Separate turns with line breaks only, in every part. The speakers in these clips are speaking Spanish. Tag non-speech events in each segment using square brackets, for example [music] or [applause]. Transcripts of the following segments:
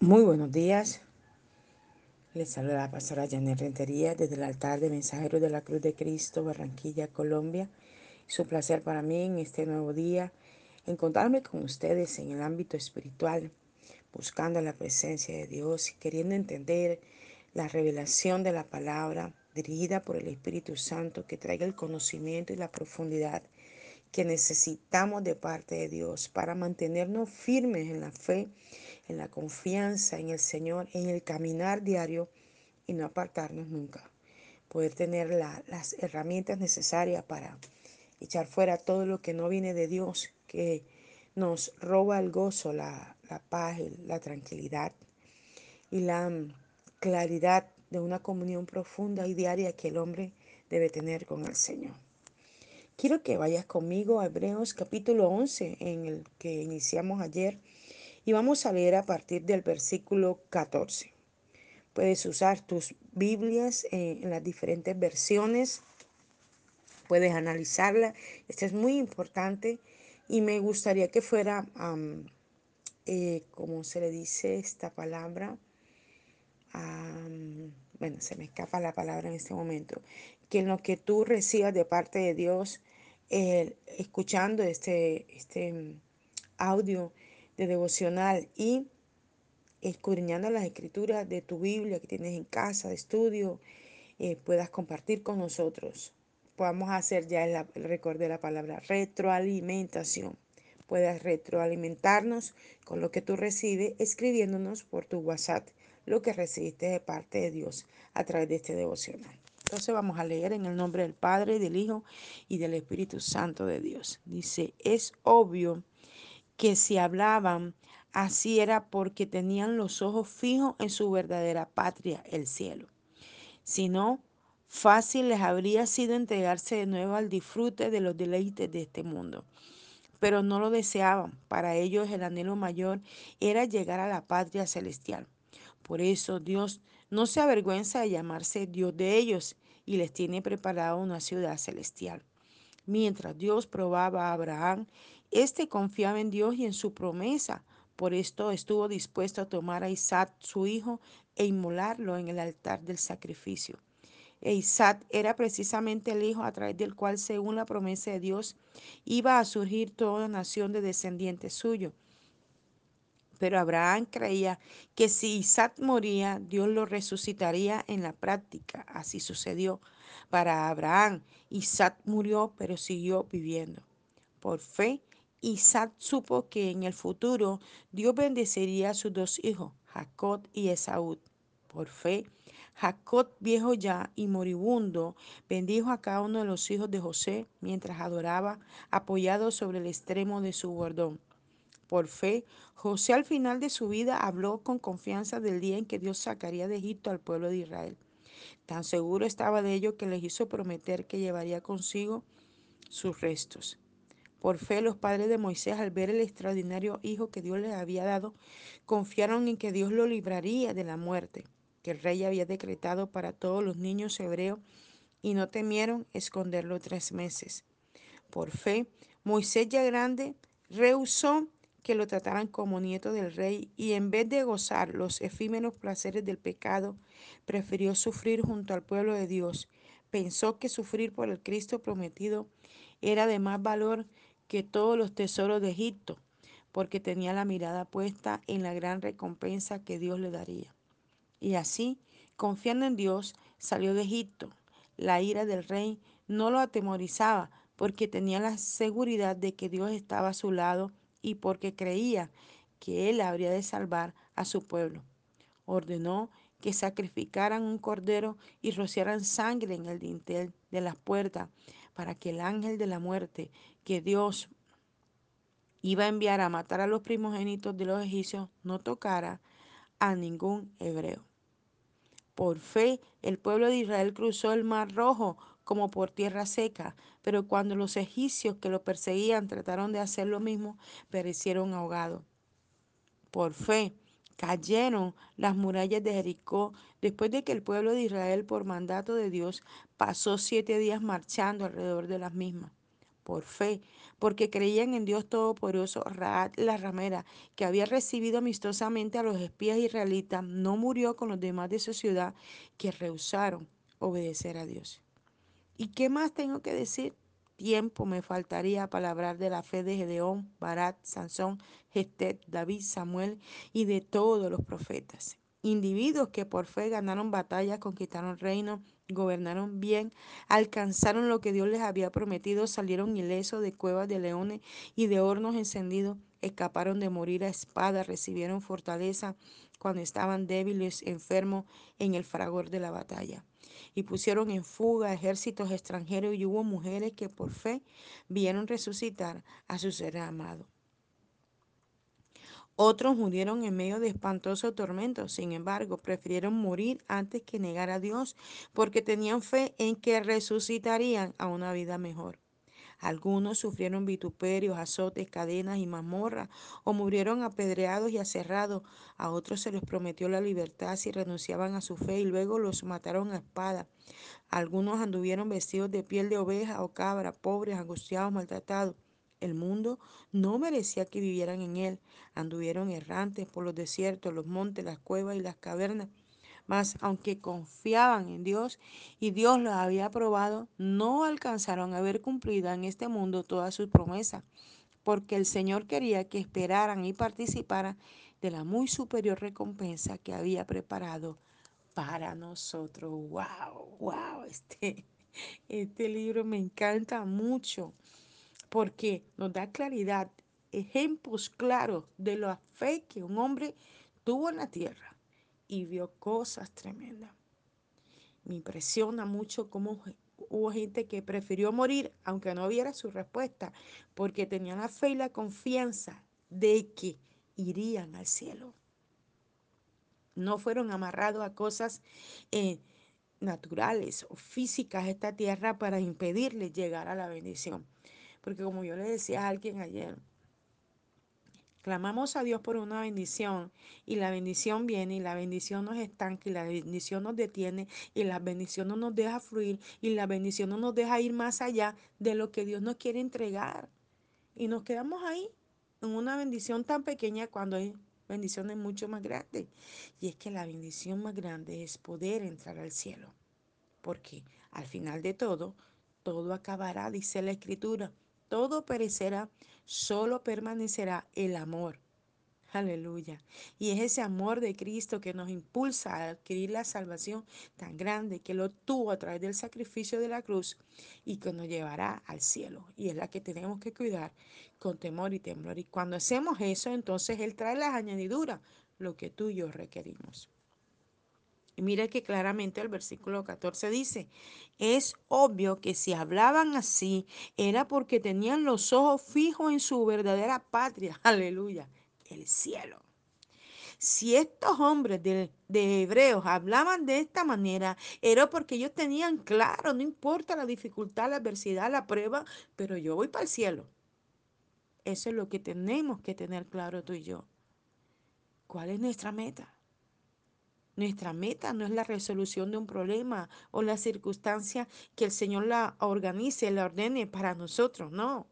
Muy buenos días. Les saluda la pastora Janet Rentería desde el altar de Mensajeros de la Cruz de Cristo, Barranquilla, Colombia. Es un placer para mí en este nuevo día encontrarme con ustedes en el ámbito espiritual, buscando la presencia de Dios y queriendo entender la revelación de la palabra dirigida por el Espíritu Santo que traiga el conocimiento y la profundidad que necesitamos de parte de Dios para mantenernos firmes en la fe, en la confianza en el Señor, en el caminar diario y no apartarnos nunca. Poder tener las herramientas necesarias para echar fuera todo lo que no viene de Dios, que nos roba el gozo, la, la paz, la tranquilidad y la mm, claridad de una comunión profunda y diaria que el hombre debe tener con el Señor. Quiero que vayas conmigo a Hebreos capítulo 11, en el que iniciamos ayer, y vamos a leer a partir del versículo 14. Puedes usar tus Biblias eh, en las diferentes versiones, puedes analizarla. Esto es muy importante y me gustaría que fuera, eh, como se le dice esta palabra? bueno, se me escapa la palabra en este momento, que en lo que tú recibas de parte de Dios, escuchando este, este audio de devocional y escudriñando las escrituras de tu Biblia que tienes en casa, de estudio, eh, puedas compartir con nosotros. Podamos hacer ya el, el de la palabra retroalimentación. Puedas retroalimentarnos con lo que tú recibes escribiéndonos por tu WhatsApp lo que recibiste de parte de Dios a través de este devocional. Entonces vamos a leer en el nombre del Padre, del Hijo y del Espíritu Santo de Dios. Dice, es obvio que si hablaban así era porque tenían los ojos fijos en su verdadera patria, el cielo. Si no, fácil les habría sido entregarse de nuevo al disfrute de los deleites de este mundo. Pero no lo deseaban. Para ellos el anhelo mayor era llegar a la patria celestial. Por eso Dios no se avergüenza de llamarse Dios de ellos y les tiene preparado una ciudad celestial. Mientras Dios probaba a Abraham, éste confiaba en Dios y en su promesa. Por esto estuvo dispuesto a tomar a Isaac, su hijo, e inmolarlo en el altar del sacrificio. E Isaac era precisamente el hijo a través del cual, según la promesa de Dios, iba a surgir toda nación de descendientes suyos. Pero Abraham creía que si Isaac moría, Dios lo resucitaría en la práctica. Así sucedió. Para Abraham, Isaac murió, pero siguió viviendo. Por fe, Isaac supo que en el futuro Dios bendecería a sus dos hijos, Jacob y Esaú. Por fe, Jacob, viejo ya y moribundo, bendijo a cada uno de los hijos de José mientras adoraba, apoyado sobre el extremo de su bordón. Por fe, José al final de su vida habló con confianza del día en que Dios sacaría de Egipto al pueblo de Israel. Tan seguro estaba de ello que les hizo prometer que llevaría consigo sus restos. Por fe, los padres de Moisés, al ver el extraordinario hijo que Dios les había dado, confiaron en que Dios lo libraría de la muerte, que el rey había decretado para todos los niños hebreos, y no temieron esconderlo tres meses. Por fe, Moisés ya grande rehusó que lo trataran como nieto del rey y en vez de gozar los efímeros placeres del pecado, prefirió sufrir junto al pueblo de Dios. Pensó que sufrir por el Cristo prometido era de más valor que todos los tesoros de Egipto, porque tenía la mirada puesta en la gran recompensa que Dios le daría. Y así, confiando en Dios, salió de Egipto. La ira del rey no lo atemorizaba, porque tenía la seguridad de que Dios estaba a su lado y porque creía que él habría de salvar a su pueblo. Ordenó que sacrificaran un cordero y rociaran sangre en el dintel de las puertas para que el ángel de la muerte que Dios iba a enviar a matar a los primogénitos de los egipcios no tocara a ningún hebreo. Por fe, el pueblo de Israel cruzó el mar rojo como por tierra seca, pero cuando los egipcios que lo perseguían trataron de hacer lo mismo, perecieron ahogados. Por fe, cayeron las murallas de Jericó después de que el pueblo de Israel, por mandato de Dios, pasó siete días marchando alrededor de las mismas. por fe, porque creían en Dios Todopoderoso, Raad la ramera, que había recibido amistosamente a los espías israelitas, no murió con los demás de su ciudad que rehusaron obedecer a Dios. ¿Y qué más tengo que decir? Tiempo me faltaría para hablar de la fe de Gedeón, Barat, Sansón, Gestet, David, Samuel y de todos los profetas. Individuos que por fe ganaron batallas, conquistaron reinos, gobernaron bien, alcanzaron lo que Dios les había prometido, salieron ilesos de cuevas de leones y de hornos encendidos, escaparon de morir a espada, recibieron fortaleza cuando estaban débiles, enfermos en el fragor de la batalla. Y pusieron en fuga ejércitos extranjeros y hubo mujeres que por fe vieron resucitar a su ser amado. Otros murieron en medio de espantosos tormentos, sin embargo, prefirieron morir antes que negar a Dios, porque tenían fe en que resucitarían a una vida mejor. Algunos sufrieron vituperios, azotes, cadenas y mazmorras, o murieron apedreados y aserrados. A otros se les prometió la libertad si renunciaban a su fe y luego los mataron a espada. Algunos anduvieron vestidos de piel de oveja o cabra, pobres, angustiados, maltratados. El mundo no merecía que vivieran en él. Anduvieron errantes por los desiertos, los montes, las cuevas y las cavernas. Mas aunque confiaban en Dios y Dios los había aprobado, no alcanzaron a ver cumplida en este mundo todas sus promesas, porque el Señor quería que esperaran y participaran de la muy superior recompensa que había preparado para nosotros. ¡Wow! ¡Wow! Este, este libro me encanta mucho porque nos da claridad, ejemplos claros de la fe que un hombre tuvo en la tierra y vio cosas tremendas. Me impresiona mucho cómo hubo gente que prefirió morir aunque no viera su respuesta, porque tenían la fe y la confianza de que irían al cielo. No fueron amarrados a cosas eh, naturales o físicas de esta tierra para impedirles llegar a la bendición. Porque como yo le decía a alguien ayer, clamamos a Dios por una bendición y la bendición viene y la bendición nos estanca y la bendición nos detiene y la bendición no nos deja fluir y la bendición no nos deja ir más allá de lo que Dios nos quiere entregar. Y nos quedamos ahí en una bendición tan pequeña cuando hay bendiciones mucho más grandes. Y es que la bendición más grande es poder entrar al cielo. Porque al final de todo, todo acabará, dice la escritura todo perecerá, solo permanecerá el amor. Aleluya. Y es ese amor de Cristo que nos impulsa a adquirir la salvación tan grande que lo tuvo a través del sacrificio de la cruz y que nos llevará al cielo. Y es la que tenemos que cuidar con temor y temblor. Y cuando hacemos eso, entonces Él trae las añadiduras, lo que tú y yo requerimos. Y mira que claramente el versículo 14 dice, es obvio que si hablaban así era porque tenían los ojos fijos en su verdadera patria, [laughs] aleluya, el cielo. Si estos hombres de, de, hebreos hablaban de esta manera, era porque ellos tenían claro, no importa la dificultad, la adversidad, la prueba, pero yo voy para el cielo. Eso es lo que tenemos que tener claro tú y yo. ¿Cuál es nuestra meta? Nuestra meta no es la resolución de un problema o la circunstancia que el Señor la organice, la ordene para nosotros, no.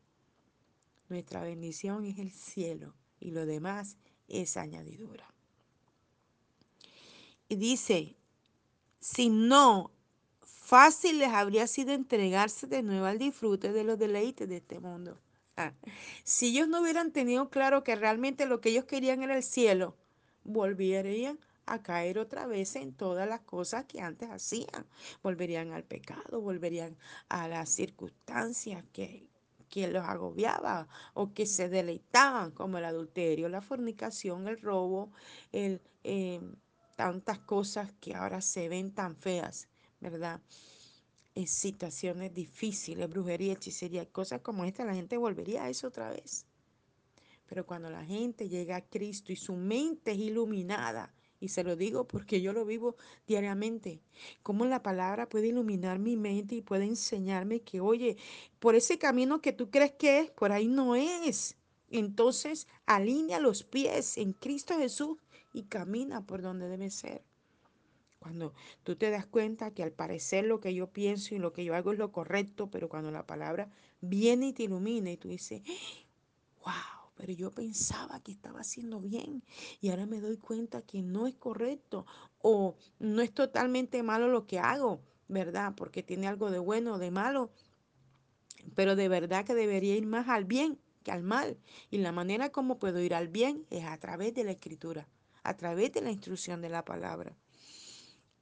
Nuestra bendición es el cielo y lo demás es añadidura. Y dice, si no, fácil les habría sido entregarse de nuevo al disfrute de los deleites de este mundo. Ah, si ellos no hubieran tenido claro que realmente lo que ellos querían era el cielo, volverían a caer otra vez en todas las cosas que antes hacían. Volverían al pecado, volverían a las circunstancias que, que los agobiaba o que se deleitaban, como el adulterio, la fornicación, el robo, el, eh, tantas cosas que ahora se ven tan feas, ¿verdad? En situaciones difíciles, brujería, hechicería, cosas como esta, la gente volvería a eso otra vez. Pero cuando la gente llega a Cristo y su mente es iluminada, y se lo digo porque yo lo vivo diariamente. Cómo la palabra puede iluminar mi mente y puede enseñarme que, oye, por ese camino que tú crees que es, por ahí no es. Entonces, alinea los pies en Cristo Jesús y camina por donde debe ser. Cuando tú te das cuenta que al parecer lo que yo pienso y lo que yo hago es lo correcto, pero cuando la palabra viene y te ilumina y tú dices, wow, pero yo pensaba que estaba haciendo bien y ahora me doy cuenta que no es correcto o no es totalmente malo lo que hago, ¿verdad? Porque tiene algo de bueno o de malo, pero de verdad que debería ir más al bien que al mal. Y la manera como puedo ir al bien es a través de la escritura, a través de la instrucción de la palabra.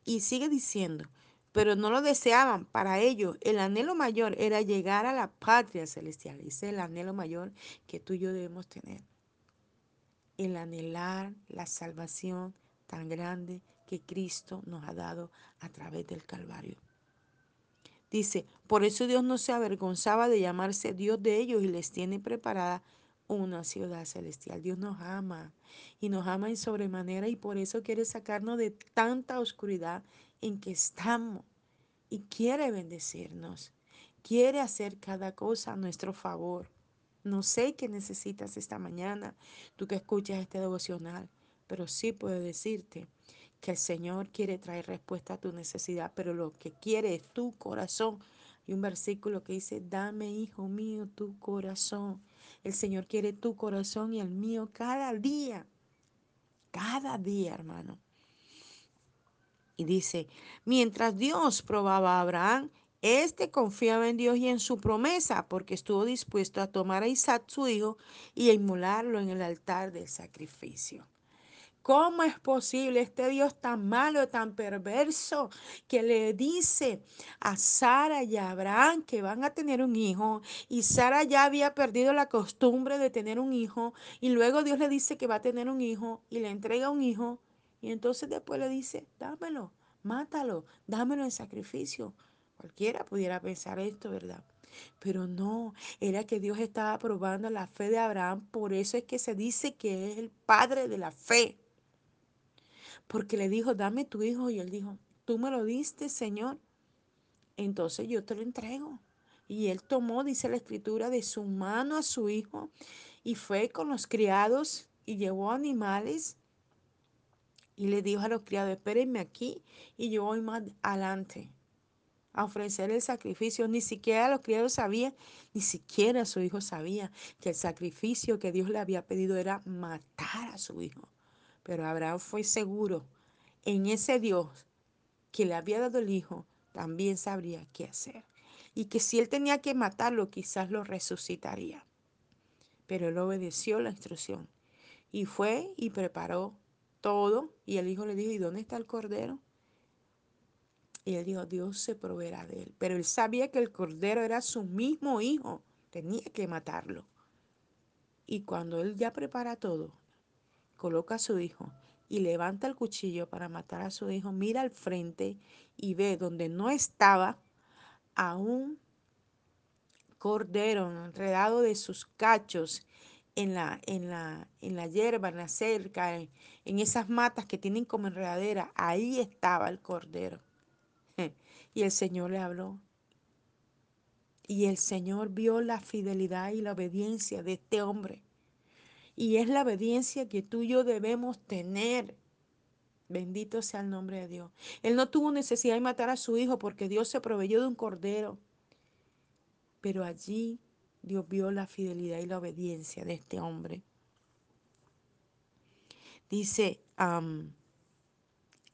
Y sigue diciendo, pero no lo deseaban. Para ellos, el anhelo mayor era llegar a la patria celestial. Ese es el anhelo mayor que tú y yo debemos tener. El anhelar la salvación tan grande que Cristo nos ha dado a través del Calvario. Dice, por eso Dios no se avergonzaba de llamarse Dios de ellos y les tiene preparada una ciudad celestial. Dios nos ama y nos ama en sobremanera y por eso quiere sacarnos de tanta oscuridad en que estamos y quiere bendecirnos. Quiere hacer cada cosa a nuestro favor. No sé qué necesitas esta mañana, tú que escuchas este devocional, pero sí puedo decirte que el Señor quiere traer respuesta a tu necesidad, pero lo que quiere es tu corazón. Hay un versículo que dice, dame, hijo mío, tu corazón. El Señor quiere tu corazón y el mío cada día. Cada día, hermano. Y dice, mientras Dios probaba a Abraham, este confiaba en Dios y en su promesa, porque estuvo dispuesto a tomar a Isaac su hijo y a inmolarlo en el altar del sacrificio. ¿Cómo es posible este Dios tan malo, tan perverso, que le dice a Sara y a Abraham que van a tener un hijo? Y Sara ya había perdido la costumbre de tener un hijo. Y luego Dios le dice que va a tener un hijo y le entrega un hijo. Y entonces después le dice, dámelo, mátalo, dámelo en sacrificio. Cualquiera pudiera pensar esto, ¿verdad? Pero no, era que Dios estaba probando la fe de Abraham. Por eso es que se dice que es el padre de la fe. Porque le dijo, dame tu hijo. Y él dijo, tú me lo diste, Señor. Entonces yo te lo entrego. Y él tomó, dice la escritura, de su mano a su hijo y fue con los criados y llevó animales y le dijo a los criados, espérenme aquí y yo voy más adelante a ofrecer el sacrificio. Ni siquiera los criados sabían, ni siquiera su hijo sabía que el sacrificio que Dios le había pedido era matar a su hijo. Pero Abraham fue seguro en ese Dios que le había dado el hijo, también sabría qué hacer. Y que si él tenía que matarlo, quizás lo resucitaría. Pero él obedeció la instrucción y fue y preparó todo. Y el hijo le dijo, ¿y dónde está el cordero? Y él dijo, Dios se proveerá de él. Pero él sabía que el cordero era su mismo hijo. Tenía que matarlo. Y cuando él ya prepara todo, coloca a su hijo y levanta el cuchillo para matar a su hijo, mira al frente y ve donde no estaba a un cordero enredado de sus cachos en la, en la, en la hierba, en la cerca, en, en esas matas que tienen como enredadera. Ahí estaba el cordero. [laughs] Y el Señor le habló. Y el Señor vio la fidelidad y la obediencia de este hombre. Y es la obediencia que tú y yo debemos tener. Bendito sea el nombre de Dios. Él no tuvo necesidad de matar a su hijo porque Dios se proveyó de un cordero. Pero allí Dios vio la fidelidad y la obediencia de este hombre. Dice,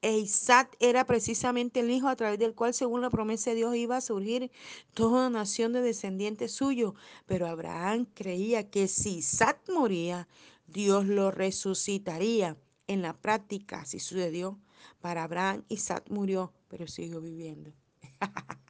Isaac era precisamente el hijo a través del cual, según la promesa de Dios, iba a surgir toda nación de descendientes suyos. Pero Abraham creía que si Isaac moría, Dios lo resucitaría. En la práctica así sucedió. Para Abraham, Isaac murió, pero siguió viviendo. [laughs]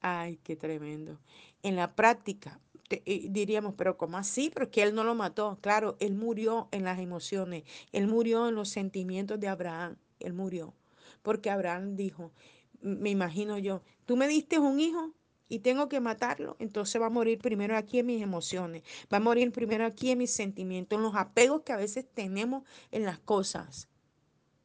Ay, qué tremendo. En la práctica, eh, diríamos, pero ¿cómo así? Porque él no lo mató. Claro, él murió en las emociones, él murió en los sentimientos de Abraham, él murió. Porque Abraham dijo, me imagino yo, tú me diste un hijo y tengo que matarlo, entonces va a morir primero aquí en mis emociones, va a morir primero aquí en mis sentimientos, en los apegos que a veces tenemos en las cosas,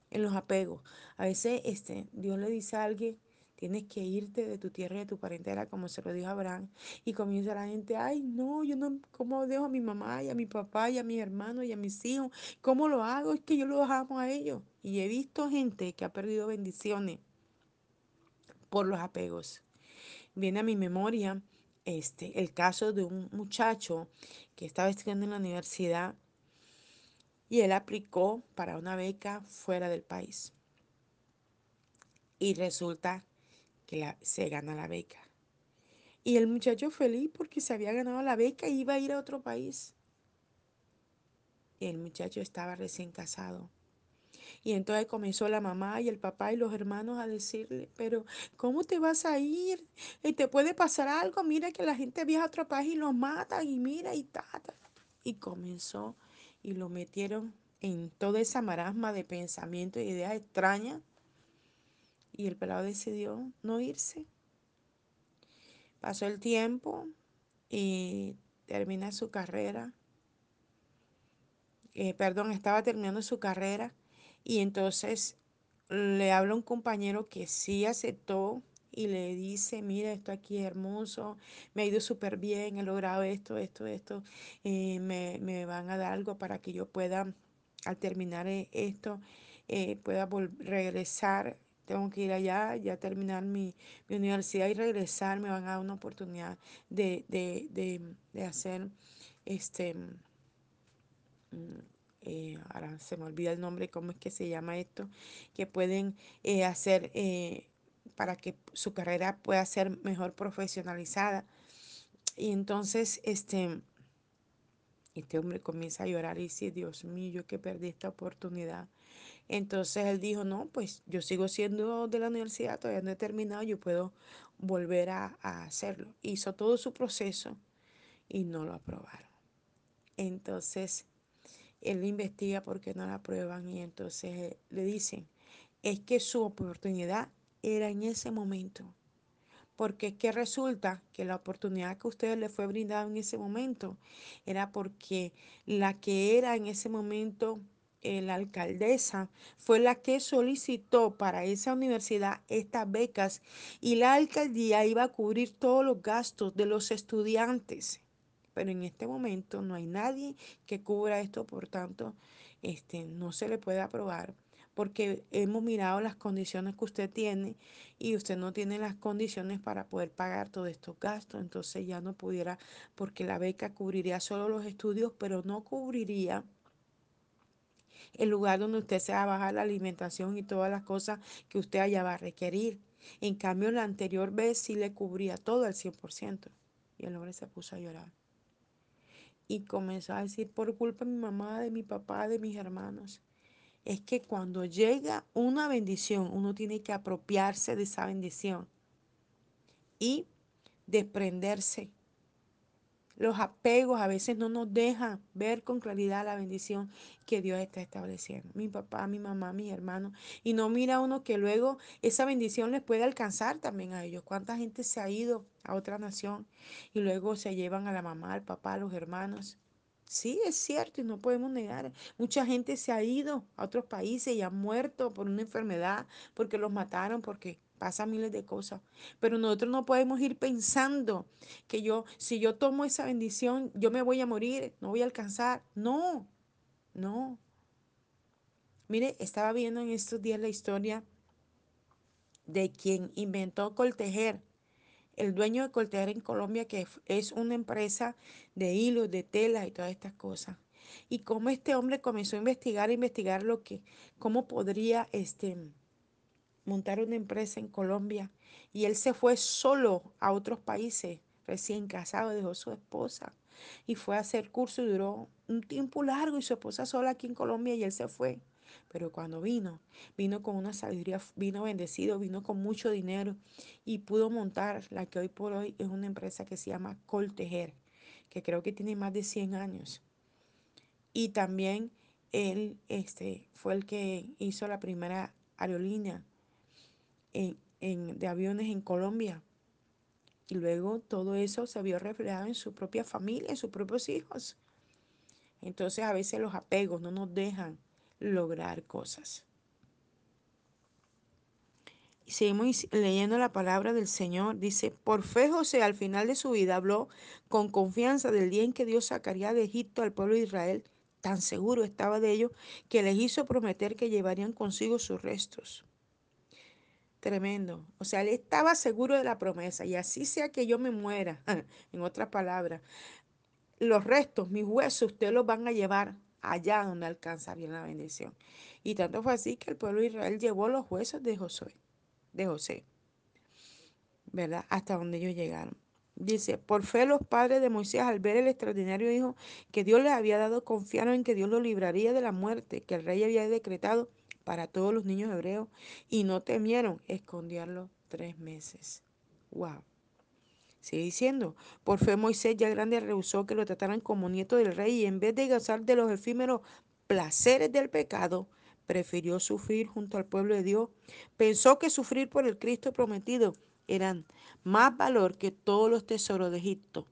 en los apegos. A veces este, Dios le dice a alguien, Tienes que irte de tu tierra y de tu parentela, como se lo dijo Abraham. Y comienza la gente, ay, no, yo no, ¿cómo dejo a mi mamá y a mi papá y a mis hermanos y a mis hijos? ¿Cómo lo hago? Es que yo los amo a ellos. Y he visto gente que ha perdido bendiciones por los apegos. Viene a mi memoria este, el caso de un muchacho que estaba estudiando en la universidad y él aplicó para una beca fuera del país. Y resulta que se gana la beca. Y el muchacho feliz porque se había ganado la beca y iba a ir a otro país. Y el muchacho estaba recién casado. Y entonces comenzó la mamá y el papá y los hermanos a decirle, pero ¿cómo te vas a ir? ¿Y te puede pasar algo? Mira que la gente viaja a otro país y los matan y mira y tata. Y comenzó y lo metieron en toda esa marasma de pensamientos y ideas extrañas. Y el pelado decidió no irse. Pasó el tiempo y termina su carrera. Eh, perdón, estaba terminando su carrera y entonces le habla un compañero que sí aceptó y le dice, mira, esto aquí es hermoso, me ha ido súper bien, he logrado esto, esto, esto, eh, me, me, van a dar algo para que yo pueda, al terminar eh, esto, pueda regresar. Tengo que ir allá, ya terminar mi, mi, universidad y regresar, me van a dar una oportunidad de, de, de, de hacer este mm, eh, ahora se me olvida el nombre, cómo es que se llama esto, que pueden eh, hacer eh, para que su carrera pueda ser mejor profesionalizada. Y entonces, este, este hombre comienza a llorar y dice, Dios mío, yo que perdí esta oportunidad. Entonces él dijo, no, pues yo sigo siendo de la universidad, todavía no he terminado, yo puedo volver a, a hacerlo. Hizo todo su proceso y no lo aprobaron. Entonces, él investiga por qué no la aprueban y entonces le dicen, es que su oportunidad era en ese momento. Porque es que resulta que la oportunidad que a ustedes le fue brindada en ese momento era porque la que era en ese momento eh, la alcaldesa fue la que solicitó para esa universidad estas becas y la alcaldía iba a cubrir todos los gastos de los estudiantes. Pero en este momento no hay nadie que cubra esto, por tanto, este, no se le puede aprobar porque hemos mirado las condiciones que usted tiene y usted no tiene las condiciones para poder pagar todos estos gastos, entonces ya no pudiera, porque la beca cubriría solo los estudios, pero no cubriría el lugar donde usted se va a bajar la alimentación y todas las cosas que usted allá va a requerir. En cambio, la anterior vez sí le cubría todo al 100%. Y el hombre se puso a llorar y comenzó a decir, por culpa de mi mamá, de mi papá, de mis hermanos. Es que cuando llega una bendición, uno tiene que apropiarse de esa bendición y desprenderse los apegos a veces no nos dejan ver con claridad la bendición que Dios está estableciendo. Mi papá, mi mamá, mis hermanos. Y no mira uno que luego esa bendición les puede alcanzar también a ellos. ¿Cuánta gente se ha ido a otra nación y luego se llevan a la mamá, al papá, a los hermanos? Sí, es cierto y no podemos negar. Mucha gente se ha ido a otros países y ha muerto por una enfermedad, porque los mataron, porque pasan miles de cosas. Pero nosotros no podemos ir pensando que yo, si yo tomo esa bendición, yo me voy a morir, no voy a alcanzar. No, no. Mire, estaba viendo en estos días la historia de quien inventó Coltejer el dueño de Coltejer en Colombia, que es una empresa de hilos, de tela y todas estas cosas. Y cómo este hombre comenzó a investigar, a investigar lo que, cómo podría este, montar una empresa en Colombia. Y él se fue solo a otros países, recién casado, dejó su esposa y fue a hacer curso y duró un tiempo largo y su esposa sola aquí en Colombia y él se fue. Pero cuando vino, vino con una sabiduría, vino bendecido, vino con mucho dinero y pudo montar la que hoy por hoy es una empresa que se llama Coltejer, que creo que tiene más de 100 años. Y también él este, fue el que hizo la primera aerolínea en, en, de aviones en Colombia. Y luego todo eso se vio reflejado en su propia familia, en sus propios hijos. Entonces a veces los apegos no nos dejan lograr cosas. seguimos leyendo la palabra del Señor. Dice, por fe José al final de su vida habló con confianza del día en que Dios sacaría de Egipto al pueblo de Israel. Tan seguro estaba de ello que les hizo prometer que llevarían consigo sus restos. Tremendo. O sea, él estaba seguro de la promesa. Y así sea que yo me muera, [laughs] en otras palabras, los restos, mis huesos, ustedes los van a llevar allá donde alcanzaría la bendición. Y tanto fue así que el pueblo de Israel llevó los huesos de Josué de José, ¿verdad? Hasta donde ellos llegaron. Dice, por fe los padres de Moisés al ver el extraordinario hijo que Dios les había dado, confiaron en que Dios lo libraría de la muerte que el rey había decretado para todos los niños hebreos y no temieron esconderlo tres meses. Wow. Sigue diciendo, por fe Moisés ya grande rehusó que lo trataran como nieto del rey y en vez de gozar de los efímeros placeres del pecado, prefirió sufrir junto al pueblo de Dios. Pensó que sufrir por el Cristo prometido eran más valor que todos los tesoros de Egipto,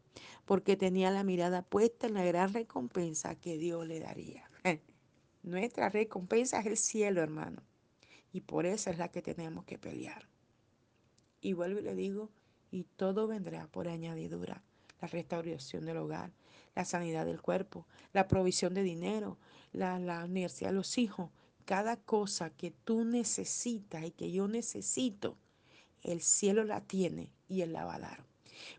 porque tenía la mirada puesta en la gran recompensa que Dios le daría. [laughs] Nuestra recompensa es el cielo, hermano. Y por eso es la que tenemos que pelear. Y vuelvo y le digo, y todo vendrá por añadidura. La restauración del hogar, la sanidad del cuerpo, la provisión de dinero, la, la de los hijos, cada cosa que tú necesitas y que yo necesito, el cielo la tiene y Él la va a dar.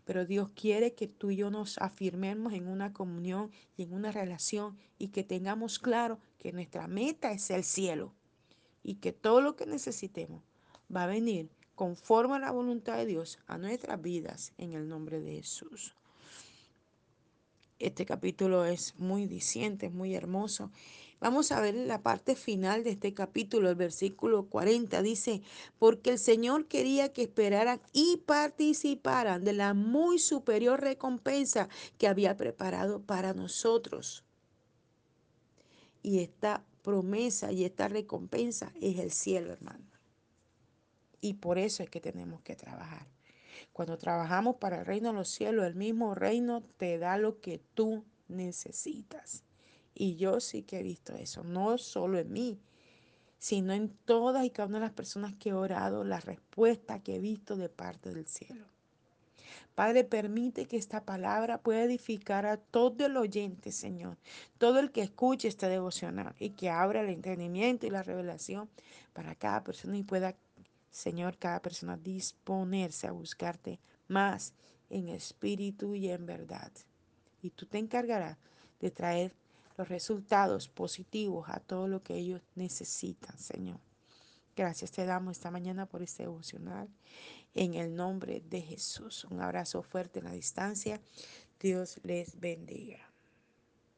Pero Dios quiere que tú y yo nos afirmemos en una comunión y en una relación y que tengamos claro que nuestra meta es el cielo y que todo lo que necesitemos va a venir conforme a la voluntad de Dios a nuestras vidas en el nombre de Jesús. Este capítulo es muy diciente, es muy hermoso Vamos a ver la parte final de este capítulo, el versículo 40. Dice, porque el Señor quería que esperaran y participaran de la muy superior recompensa que había preparado para nosotros. Y esta promesa y esta recompensa es el cielo, hermano. Y por eso es que tenemos que trabajar. Cuando trabajamos para el reino de los cielos, el mismo reino te da lo que tú necesitas. Y yo sí que he visto eso, no solo en mí, sino en todas y cada una de las personas que he orado, la respuesta que he visto de parte del cielo. Padre, permite que esta palabra pueda edificar a todo el oyente, Señor, todo el que escuche esta devocional y que abra el entendimiento y la revelación para cada persona y pueda, Señor, cada persona disponerse a buscarte más en espíritu y en verdad. Y tú te encargarás de traer los resultados positivos a todo lo que ellos necesitan, Señor. Gracias te damos esta mañana por este devocional. En el nombre de Jesús. Un abrazo fuerte en la distancia. Dios les bendiga.